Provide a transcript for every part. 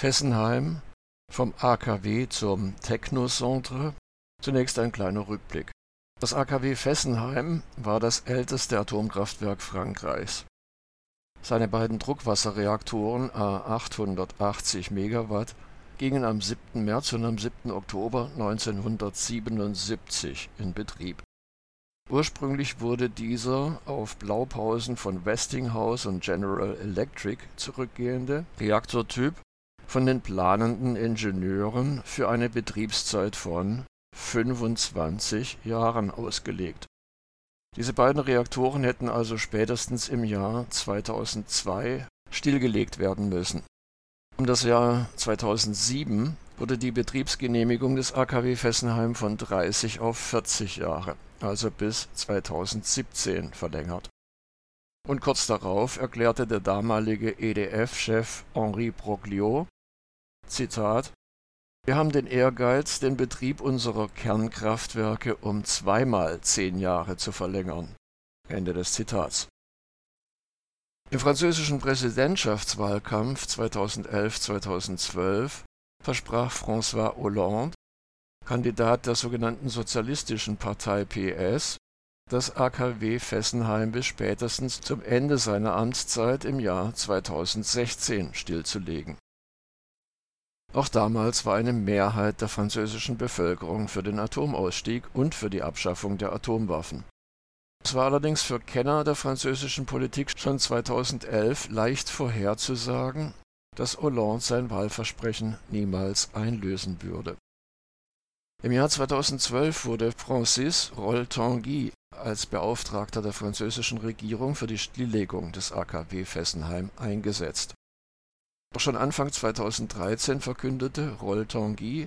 Fessenheim vom AKW zum Technocentre. Zunächst ein kleiner Rückblick. Das AKW Fessenheim war das älteste Atomkraftwerk Frankreichs. Seine beiden Druckwasserreaktoren A 880 Megawatt gingen am 7. März und am 7. Oktober 1977 in Betrieb. Ursprünglich wurde dieser auf Blaupausen von Westinghouse und General Electric zurückgehende Reaktortyp von den planenden Ingenieuren für eine Betriebszeit von 25 Jahren ausgelegt. Diese beiden Reaktoren hätten also spätestens im Jahr 2002 stillgelegt werden müssen. Um das Jahr 2007 wurde die Betriebsgenehmigung des AKW Fessenheim von 30 auf 40 Jahre, also bis 2017 verlängert. Und kurz darauf erklärte der damalige EDF-Chef Henri Broglio, Zitat, wir haben den Ehrgeiz, den Betrieb unserer Kernkraftwerke um zweimal zehn Jahre zu verlängern. Ende des Zitats. Im französischen Präsidentschaftswahlkampf 2011-2012 versprach François Hollande, Kandidat der sogenannten Sozialistischen Partei PS, das AKW Fessenheim bis spätestens zum Ende seiner Amtszeit im Jahr 2016 stillzulegen. Auch damals war eine Mehrheit der französischen Bevölkerung für den Atomausstieg und für die Abschaffung der Atomwaffen. Es war allerdings für Kenner der französischen Politik schon 2011 leicht vorherzusagen, dass Hollande sein Wahlversprechen niemals einlösen würde. Im Jahr 2012 wurde Francis Roll-Tanguy als Beauftragter der französischen Regierung für die Stilllegung des AKW Fessenheim eingesetzt. Doch schon Anfang 2013 verkündete Roll-Tanguy,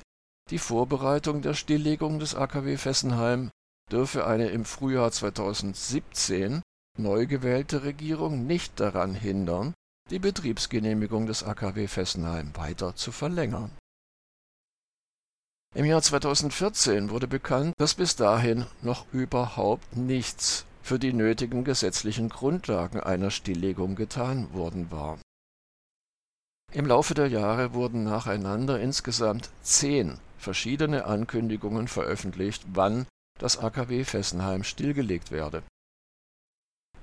die Vorbereitung der Stilllegung des AKW Fessenheim dürfe eine im Frühjahr 2017 neu gewählte Regierung nicht daran hindern, die Betriebsgenehmigung des AKW Fessenheim weiter zu verlängern. Im Jahr 2014 wurde bekannt, dass bis dahin noch überhaupt nichts für die nötigen gesetzlichen Grundlagen einer Stilllegung getan worden war. Im Laufe der Jahre wurden nacheinander insgesamt zehn verschiedene Ankündigungen veröffentlicht, wann das AKW Fessenheim stillgelegt werde.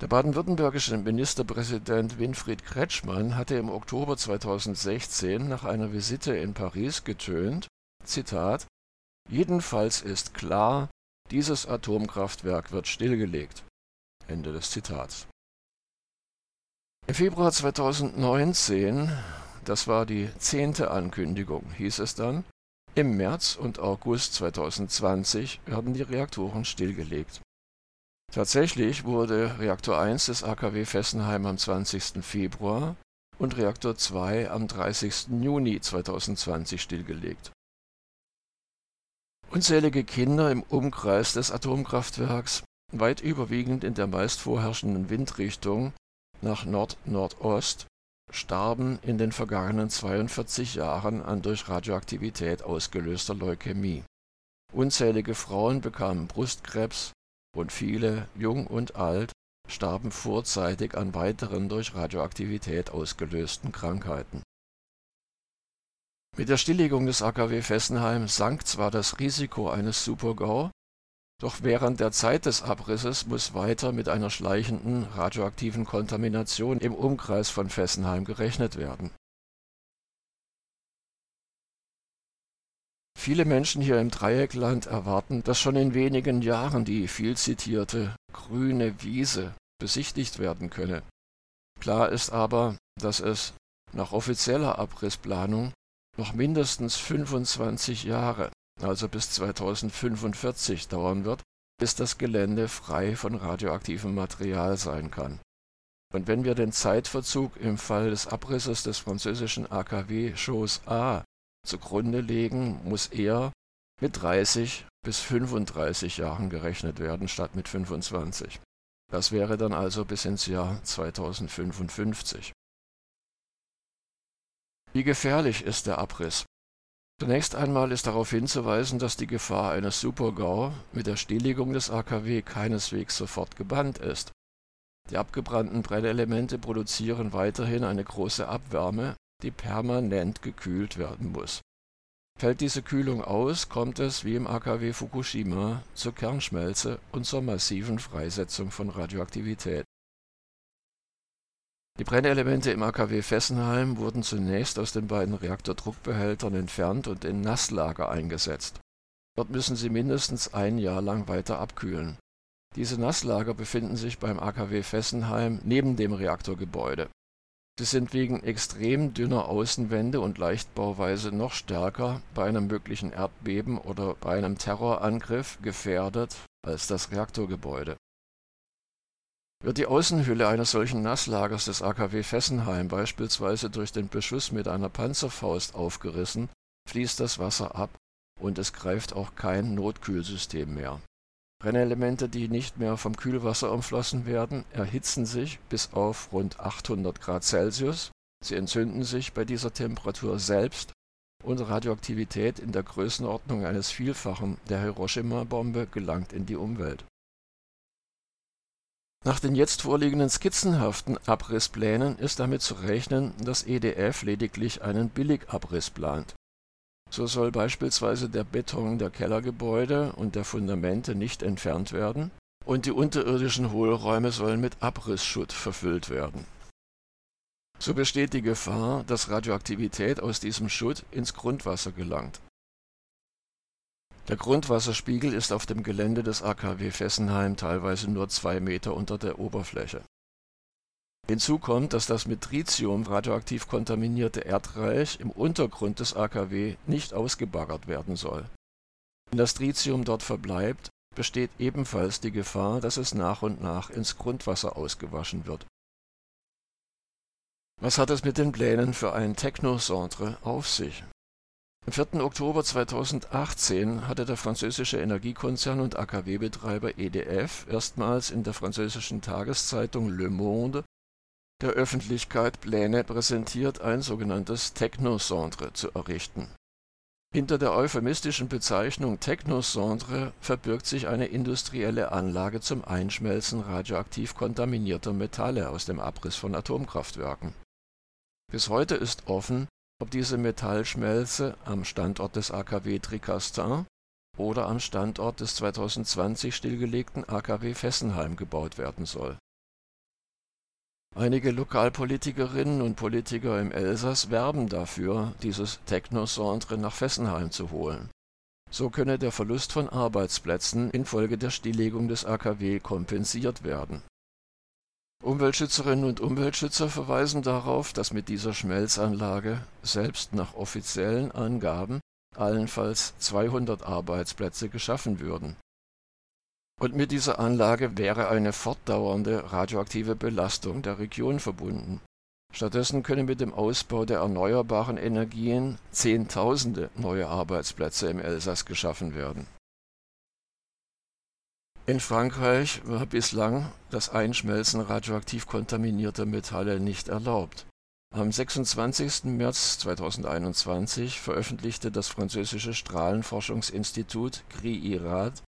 Der baden-württembergische Ministerpräsident Winfried Kretschmann hatte im Oktober 2016 nach einer Visite in Paris getönt, Zitat, Jedenfalls ist klar, dieses Atomkraftwerk wird stillgelegt. Ende des Zitats. Im Februar 2019, das war die zehnte Ankündigung, hieß es dann, im März und August 2020 werden die Reaktoren stillgelegt. Tatsächlich wurde Reaktor 1 des AKW Fessenheim am 20. Februar und Reaktor 2 am 30. Juni 2020 stillgelegt. Unzählige Kinder im Umkreis des Atomkraftwerks, weit überwiegend in der meist vorherrschenden Windrichtung nach Nord-Nordost, starben in den vergangenen 42 Jahren an durch Radioaktivität ausgelöster Leukämie. Unzählige Frauen bekamen Brustkrebs und viele, jung und alt, starben vorzeitig an weiteren durch Radioaktivität ausgelösten Krankheiten. Mit der Stilllegung des AKW Fessenheim sank zwar das Risiko eines Supergau doch während der Zeit des Abrisses muss weiter mit einer schleichenden radioaktiven Kontamination im Umkreis von Fessenheim gerechnet werden. Viele Menschen hier im Dreieckland erwarten, dass schon in wenigen Jahren die viel zitierte grüne Wiese besichtigt werden könne. Klar ist aber, dass es nach offizieller Abrissplanung noch mindestens 25 Jahre also bis 2045 dauern wird, bis das Gelände frei von radioaktivem Material sein kann. Und wenn wir den Zeitverzug im Fall des Abrisses des französischen AKW Chose A zugrunde legen, muss er mit 30 bis 35 Jahren gerechnet werden, statt mit 25. Das wäre dann also bis ins Jahr 2055. Wie gefährlich ist der Abriss? Zunächst einmal ist darauf hinzuweisen, dass die Gefahr eines Supergau mit der Stilllegung des AKW keineswegs sofort gebannt ist. Die abgebrannten Brennelemente produzieren weiterhin eine große Abwärme, die permanent gekühlt werden muss. Fällt diese Kühlung aus, kommt es, wie im AKW Fukushima, zur Kernschmelze und zur massiven Freisetzung von Radioaktivität. Die Brennelemente im AKW Fessenheim wurden zunächst aus den beiden Reaktordruckbehältern entfernt und in Nasslager eingesetzt. Dort müssen sie mindestens ein Jahr lang weiter abkühlen. Diese Nasslager befinden sich beim AKW Fessenheim neben dem Reaktorgebäude. Sie sind wegen extrem dünner Außenwände und Leichtbauweise noch stärker bei einem möglichen Erdbeben oder bei einem Terrorangriff gefährdet als das Reaktorgebäude. Wird die Außenhülle eines solchen Nasslagers des AKW Fessenheim beispielsweise durch den Beschuss mit einer Panzerfaust aufgerissen, fließt das Wasser ab und es greift auch kein Notkühlsystem mehr. Brennelemente, die nicht mehr vom Kühlwasser umflossen werden, erhitzen sich bis auf rund 800 Grad Celsius, sie entzünden sich bei dieser Temperatur selbst und Radioaktivität in der Größenordnung eines Vielfachen der Hiroshima-Bombe gelangt in die Umwelt. Nach den jetzt vorliegenden skizzenhaften Abrissplänen ist damit zu rechnen, dass EDF lediglich einen Billigabriss plant. So soll beispielsweise der Beton der Kellergebäude und der Fundamente nicht entfernt werden und die unterirdischen Hohlräume sollen mit Abrissschutt verfüllt werden. So besteht die Gefahr, dass Radioaktivität aus diesem Schutt ins Grundwasser gelangt der Grundwasserspiegel ist auf dem Gelände des AKW Fessenheim teilweise nur zwei Meter unter der Oberfläche. Hinzu kommt, dass das mit Tritium radioaktiv kontaminierte Erdreich im Untergrund des AKW nicht ausgebaggert werden soll. Wenn das Tritium dort verbleibt, besteht ebenfalls die Gefahr, dass es nach und nach ins Grundwasser ausgewaschen wird. Was hat es mit den Plänen für ein Technocentre auf sich? Am 4. Oktober 2018 hatte der französische Energiekonzern und AKW-Betreiber EDF erstmals in der französischen Tageszeitung Le Monde der Öffentlichkeit Pläne präsentiert, ein sogenanntes Technocentre zu errichten. Hinter der euphemistischen Bezeichnung Technocentre verbirgt sich eine industrielle Anlage zum Einschmelzen radioaktiv kontaminierter Metalle aus dem Abriss von Atomkraftwerken. Bis heute ist offen diese Metallschmelze am Standort des AKW Tricastin oder am Standort des 2020 stillgelegten AKW Fessenheim gebaut werden soll. Einige Lokalpolitikerinnen und Politiker im Elsass werben dafür, dieses Technocentre nach Fessenheim zu holen. So könne der Verlust von Arbeitsplätzen infolge der Stilllegung des AKW kompensiert werden Umweltschützerinnen und Umweltschützer verweisen darauf, dass mit dieser Schmelzanlage selbst nach offiziellen Angaben allenfalls 200 Arbeitsplätze geschaffen würden. Und mit dieser Anlage wäre eine fortdauernde radioaktive Belastung der Region verbunden. Stattdessen können mit dem Ausbau der erneuerbaren Energien Zehntausende neue Arbeitsplätze im Elsass geschaffen werden in Frankreich war bislang das Einschmelzen radioaktiv kontaminierter Metalle nicht erlaubt. Am 26. März 2021 veröffentlichte das französische Strahlenforschungsinstitut CRI-IRAD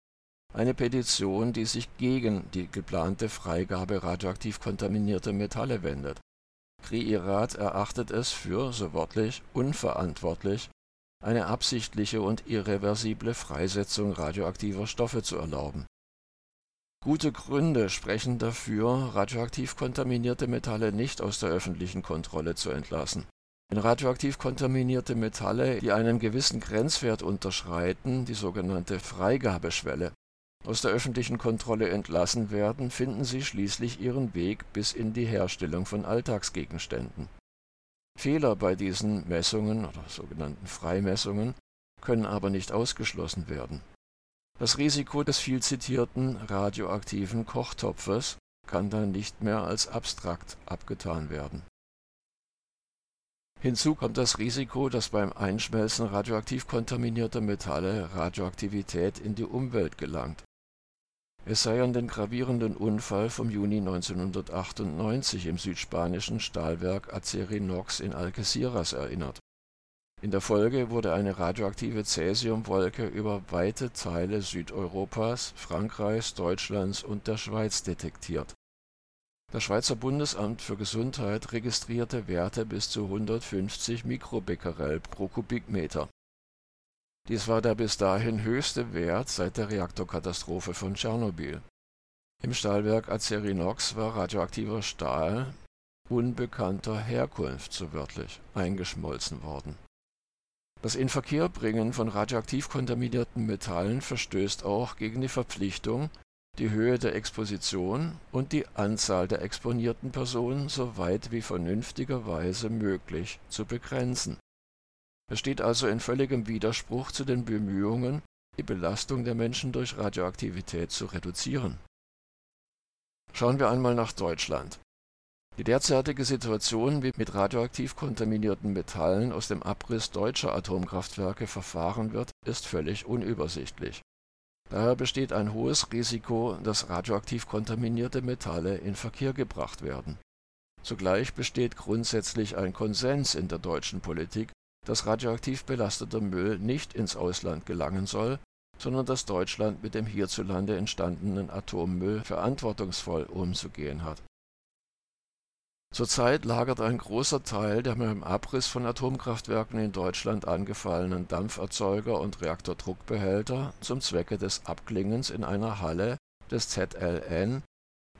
eine Petition, die sich gegen die geplante Freigabe radioaktiv kontaminierter Metalle wendet. CRI-IRAD erachtet es für, so wörtlich, unverantwortlich, eine absichtliche und irreversible Freisetzung radioaktiver Stoffe zu erlauben Gute Gründe sprechen dafür, radioaktiv kontaminierte Metalle nicht aus der öffentlichen Kontrolle zu entlassen. Wenn radioaktiv kontaminierte Metalle, die einen gewissen Grenzwert unterschreiten, die sogenannte Freigabeschwelle, aus der öffentlichen Kontrolle entlassen werden, finden sie schließlich ihren Weg bis in die Herstellung von Alltagsgegenständen. Fehler bei diesen Messungen oder sogenannten Freimessungen können aber nicht ausgeschlossen werden das Risiko des viel zitierten radioaktiven Kochtopfes kann dann nicht mehr als abstrakt abgetan werden. Hinzu kommt das Risiko, dass beim Einschmelzen radioaktiv kontaminierter Metalle Radioaktivität in die Umwelt gelangt. Es sei an den gravierenden Unfall vom Juni 1998 im südspanischen Stahlwerk Acerinox in Algeciras erinnert in der Folge wurde eine radioaktive Cäsiumwolke über weite Teile Südeuropas, Frankreichs, Deutschlands und der Schweiz detektiert. Das Schweizer Bundesamt für Gesundheit registrierte Werte bis zu 150 Mikrobecquerel pro Kubikmeter. Dies war der bis dahin höchste Wert seit der Reaktorkatastrophe von Tschernobyl. Im Stahlwerk Acerinox war radioaktiver Stahl unbekannter Herkunft, so wörtlich, eingeschmolzen worden. Das Inverkehrbringen von radioaktiv kontaminierten Metallen verstößt auch gegen die Verpflichtung, die Höhe der Exposition und die Anzahl der exponierten Personen so weit wie vernünftigerweise möglich zu begrenzen. Es steht also in völligem Widerspruch zu den Bemühungen, die Belastung der Menschen durch Radioaktivität zu reduzieren. Schauen wir einmal nach Deutschland. Die derzeitige Situation, wie mit radioaktiv kontaminierten Metallen aus dem Abriss deutscher Atomkraftwerke verfahren wird, ist völlig unübersichtlich Daher besteht ein hohes Risiko, dass radioaktiv kontaminierte Metalle in Verkehr gebracht werden. Zugleich besteht grundsätzlich ein Konsens in der deutschen Politik, dass radioaktiv belasteter Müll nicht ins Ausland gelangen soll, sondern dass Deutschland mit dem hierzulande entstandenen Atommüll verantwortungsvoll umzugehen hat Zurzeit lagert ein großer Teil der mit dem Abriss von Atomkraftwerken in Deutschland angefallenen Dampferzeuger und Reaktordruckbehälter zum Zwecke des Abklingens in einer Halle des ZLN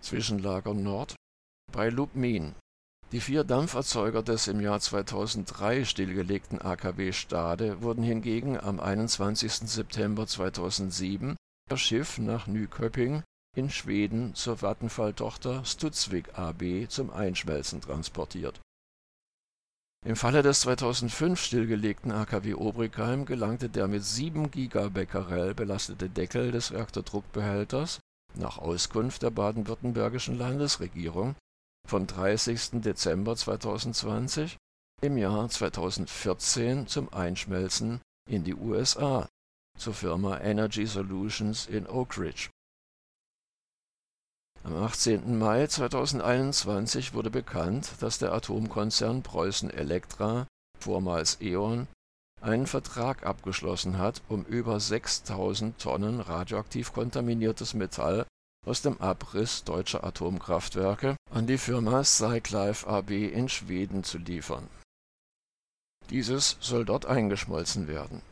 (Zwischenlager Nord) bei Lubmin. Die vier Dampferzeuger des im Jahr 2003 stillgelegten AKW Stade wurden hingegen am 21. September 2007 per Schiff nach Nyköping in Schweden zur Vattenfall-Tochter Studsvik AB zum Einschmelzen transportiert. Im Falle des 2005 stillgelegten AKW Obrigheim gelangte der mit 7 Gigabecquerel belastete Deckel des Reaktordruckbehälters nach Auskunft der baden-württembergischen Landesregierung vom 30. Dezember 2020 im Jahr 2014 zum Einschmelzen in die USA zur Firma Energy Solutions in Oak Ridge am 18. Mai 2021 wurde bekannt, dass der Atomkonzern Preußen Elektra (vormals E.ON) einen Vertrag abgeschlossen hat, um über 6.000 Tonnen radioaktiv kontaminiertes Metall aus dem Abriss deutscher Atomkraftwerke an die Firma Cyclife AB in Schweden zu liefern. Dieses soll dort eingeschmolzen werden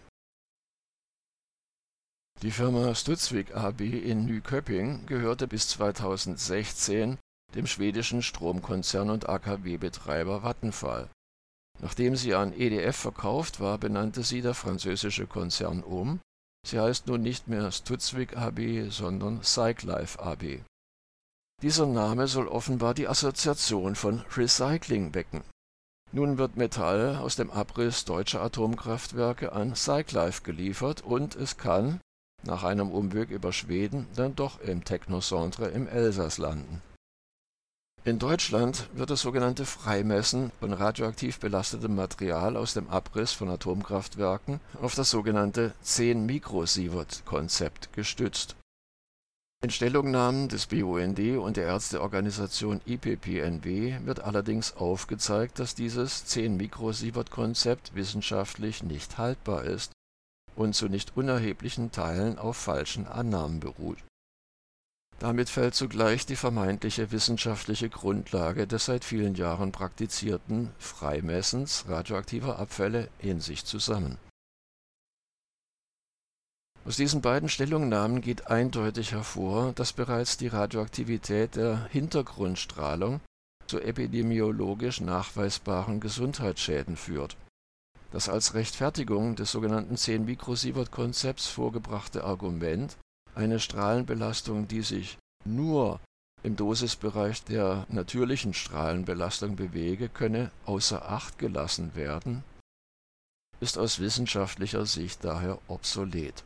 die Firma Studsvik AB in Nyköping gehörte bis 2016 dem schwedischen Stromkonzern und AKW-Betreiber Vattenfall. Nachdem sie an EDF verkauft war, benannte sie der französische Konzern um, sie heißt nun nicht mehr Studsvik AB, sondern Cyclife AB. Dieser Name soll offenbar die Assoziation von Recycling wecken. Nun wird Metall aus dem Abriss deutscher Atomkraftwerke an Cyclife geliefert und es kann nach einem Umweg über Schweden dann doch im Technocentre im Elsass landen. In Deutschland wird das sogenannte Freimessen von radioaktiv belastetem Material aus dem Abriss von Atomkraftwerken auf das sogenannte 10-Mikrosievert-Konzept gestützt. In Stellungnahmen des BUND und der Ärzteorganisation IPPNW wird allerdings aufgezeigt, dass dieses 10-Mikrosievert-Konzept wissenschaftlich nicht haltbar ist und zu nicht unerheblichen Teilen auf falschen Annahmen beruht. Damit fällt zugleich die vermeintliche wissenschaftliche Grundlage des seit vielen Jahren praktizierten Freimessens radioaktiver Abfälle in sich zusammen. Aus diesen beiden Stellungnahmen geht eindeutig hervor, dass bereits die Radioaktivität der Hintergrundstrahlung zu epidemiologisch nachweisbaren Gesundheitsschäden führt das als Rechtfertigung des sogenannten 10-Mikrosievert-Konzepts vorgebrachte Argument, eine Strahlenbelastung, die sich nur im Dosisbereich der natürlichen Strahlenbelastung bewege, könne außer Acht gelassen werden, ist aus wissenschaftlicher Sicht daher obsolet.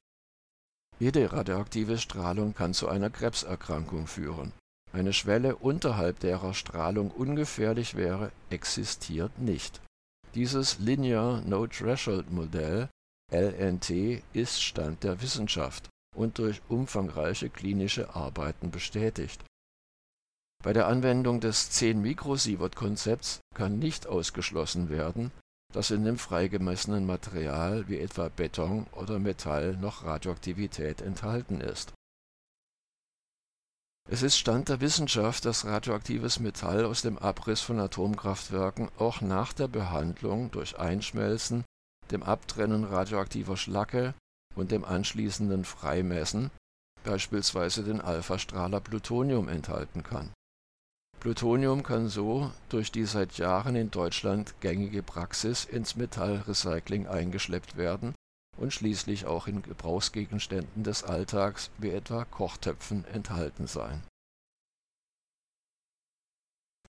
Jede radioaktive Strahlung kann zu einer Krebserkrankung führen. Eine Schwelle, unterhalb derer Strahlung ungefährlich wäre, existiert nicht dieses Linear No-Threshold-Modell (LNT) ist Stand der Wissenschaft und durch umfangreiche klinische Arbeiten bestätigt. Bei der Anwendung des 10-Mikrosievert-Konzepts kann nicht ausgeschlossen werden, dass in dem freigemessenen Material wie etwa Beton oder Metall noch Radioaktivität enthalten ist Es ist Stand der Wissenschaft, dass radioaktives Metall aus dem Abriss von Atomkraftwerken auch nach der Behandlung durch Einschmelzen, dem Abtrennen radioaktiver Schlacke und dem anschließenden Freimessen beispielsweise den Alphastrahler Plutonium enthalten kann. Plutonium kann so durch die seit Jahren in Deutschland gängige Praxis ins Metallrecycling eingeschleppt werden und schließlich auch in Gebrauchsgegenständen des Alltags wie etwa Kochtöpfen enthalten sein.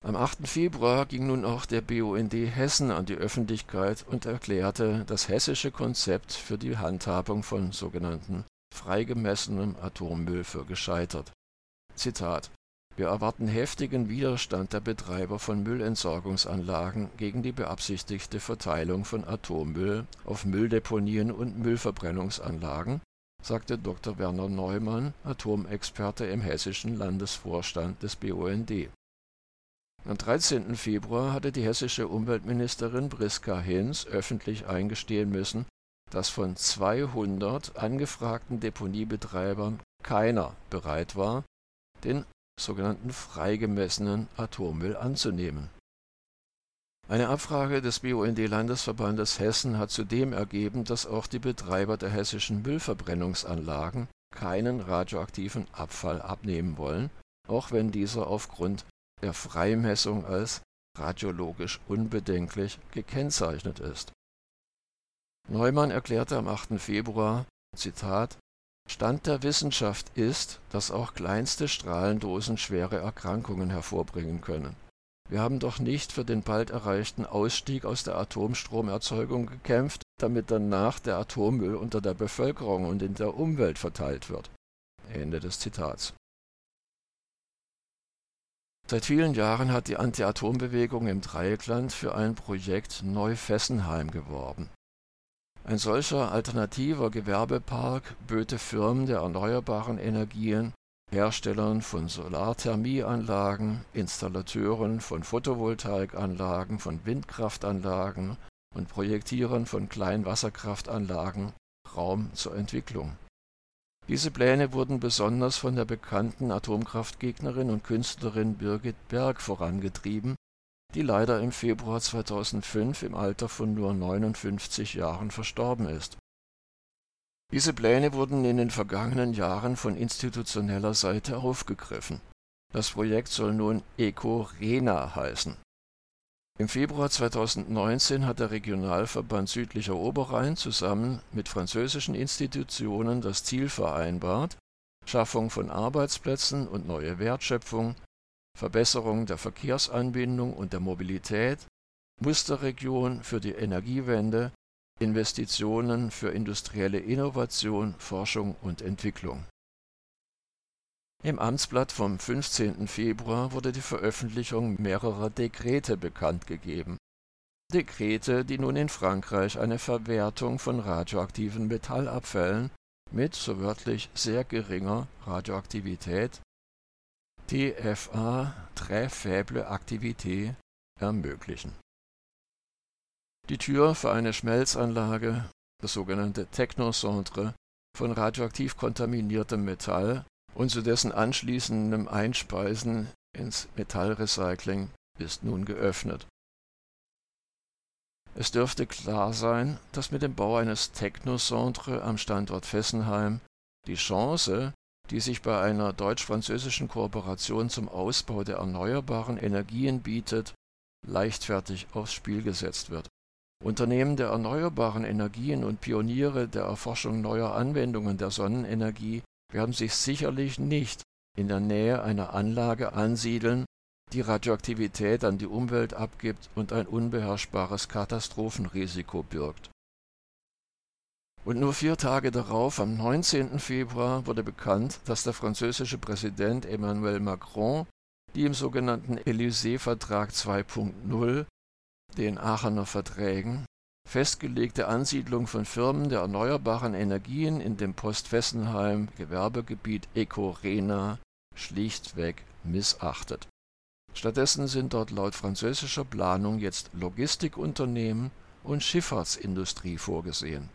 Am 8. Februar ging nun auch der BUND Hessen an die Öffentlichkeit und erklärte das hessische Konzept für die Handhabung von sogenannten freigemessenem Atommüll für gescheitert. Zitat wir erwarten heftigen Widerstand der Betreiber von Müllentsorgungsanlagen gegen die beabsichtigte Verteilung von Atommüll auf Mülldeponien und Müllverbrennungsanlagen, sagte Dr. Werner Neumann, Atomexperte im hessischen Landesvorstand des BUND. Am 13. Februar hatte die hessische Umweltministerin Priska Hinz öffentlich eingestehen müssen, dass von 200 angefragten Deponiebetreibern keiner bereit war, den sogenannten freigemessenen Atommüll anzunehmen. Eine Abfrage des BUND-Landesverbandes Hessen hat zudem ergeben, dass auch die Betreiber der hessischen Müllverbrennungsanlagen keinen radioaktiven Abfall abnehmen wollen, auch wenn dieser aufgrund der Freimessung als radiologisch unbedenklich gekennzeichnet ist. Neumann erklärte am 8. Februar, Zitat, Stand der Wissenschaft ist, dass auch kleinste Strahlendosen schwere Erkrankungen hervorbringen können. Wir haben doch nicht für den bald erreichten Ausstieg aus der Atomstromerzeugung gekämpft, damit danach der Atommüll unter der Bevölkerung und in der Umwelt verteilt wird. Ende des Zitats. Seit vielen Jahren hat die Anti-Atom-Bewegung im Dreieckland für ein Projekt Neu-Fessenheim geworben. Ein solcher alternativer Gewerbepark böte Firmen der erneuerbaren Energien, Herstellern von Solarthermieanlagen, Installateuren von Photovoltaikanlagen, von Windkraftanlagen und Projektierern von Kleinwasserkraftanlagen Raum zur Entwicklung. Diese Pläne wurden besonders von der bekannten Atomkraftgegnerin und Künstlerin Birgit Berg vorangetrieben die leider im Februar 2005 im Alter von nur 59 Jahren verstorben ist. Diese Pläne wurden in den vergangenen Jahren von institutioneller Seite aufgegriffen. Das Projekt soll nun EcoRena heißen. Im Februar 2019 hat der Regionalverband Südlicher Oberrhein zusammen mit französischen Institutionen das Ziel vereinbart, Schaffung von Arbeitsplätzen und neue Wertschöpfung Verbesserung der Verkehrsanbindung und der Mobilität, Musterregion für die Energiewende, Investitionen für industrielle Innovation, Forschung und Entwicklung. Im Amtsblatt vom 15. Februar wurde die Veröffentlichung mehrerer Dekrete bekannt gegeben. Dekrete, die nun in Frankreich eine Verwertung von radioaktiven Metallabfällen mit, so wörtlich, sehr geringer Radioaktivität TFA Très Faible Activité ermöglichen. Die Tür für eine Schmelzanlage, das sogenannte Technocentre, von radioaktiv kontaminiertem Metall und zu dessen anschließendem Einspeisen ins Metallrecycling ist nun geöffnet. Es dürfte klar sein, dass mit dem Bau eines Technocentre am Standort Fessenheim die Chance, die sich bei einer deutsch-französischen Kooperation zum Ausbau der erneuerbaren Energien bietet, leichtfertig aufs Spiel gesetzt wird. Unternehmen der erneuerbaren Energien und Pioniere der Erforschung neuer Anwendungen der Sonnenenergie werden sich sicherlich nicht in der Nähe einer Anlage ansiedeln, die Radioaktivität an die Umwelt abgibt und ein unbeherrschbares Katastrophenrisiko birgt und nur vier Tage darauf, am 19. Februar, wurde bekannt, dass der französische Präsident Emmanuel Macron die im sogenannten Élysée-Vertrag 2.0, den Aachener Verträgen, festgelegte Ansiedlung von Firmen der erneuerbaren Energien in dem Post-Fessenheim Gewerbegebiet Eco-Rena schlichtweg missachtet. Stattdessen sind dort laut französischer Planung jetzt Logistikunternehmen und Schifffahrtsindustrie vorgesehen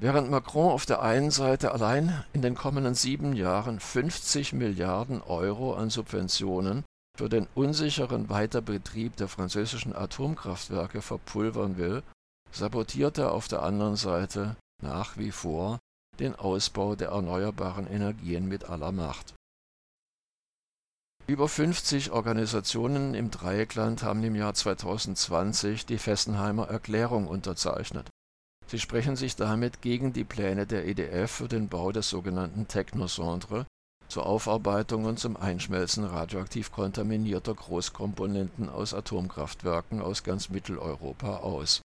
Während Macron auf der einen Seite allein in den kommenden sieben Jahren 50 Milliarden Euro an Subventionen für den unsicheren Weiterbetrieb der französischen Atomkraftwerke verpulvern will, sabotiert er auf der anderen Seite nach wie vor den Ausbau der erneuerbaren Energien mit aller Macht. Über 50 Organisationen im Dreieckland haben im Jahr 2020 die Fessenheimer Erklärung unterzeichnet Sie sprechen sich damit gegen die Pläne der EDF für den Bau des sogenannten Technocentre zur Aufarbeitung und zum Einschmelzen radioaktiv kontaminierter Großkomponenten aus Atomkraftwerken aus ganz Mitteleuropa aus.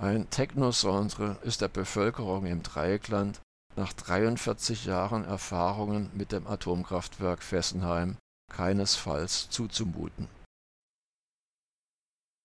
Ein Technocentre ist der Bevölkerung im Dreieckland nach 43 Jahren Erfahrungen mit dem Atomkraftwerk Fessenheim keinesfalls zuzumuten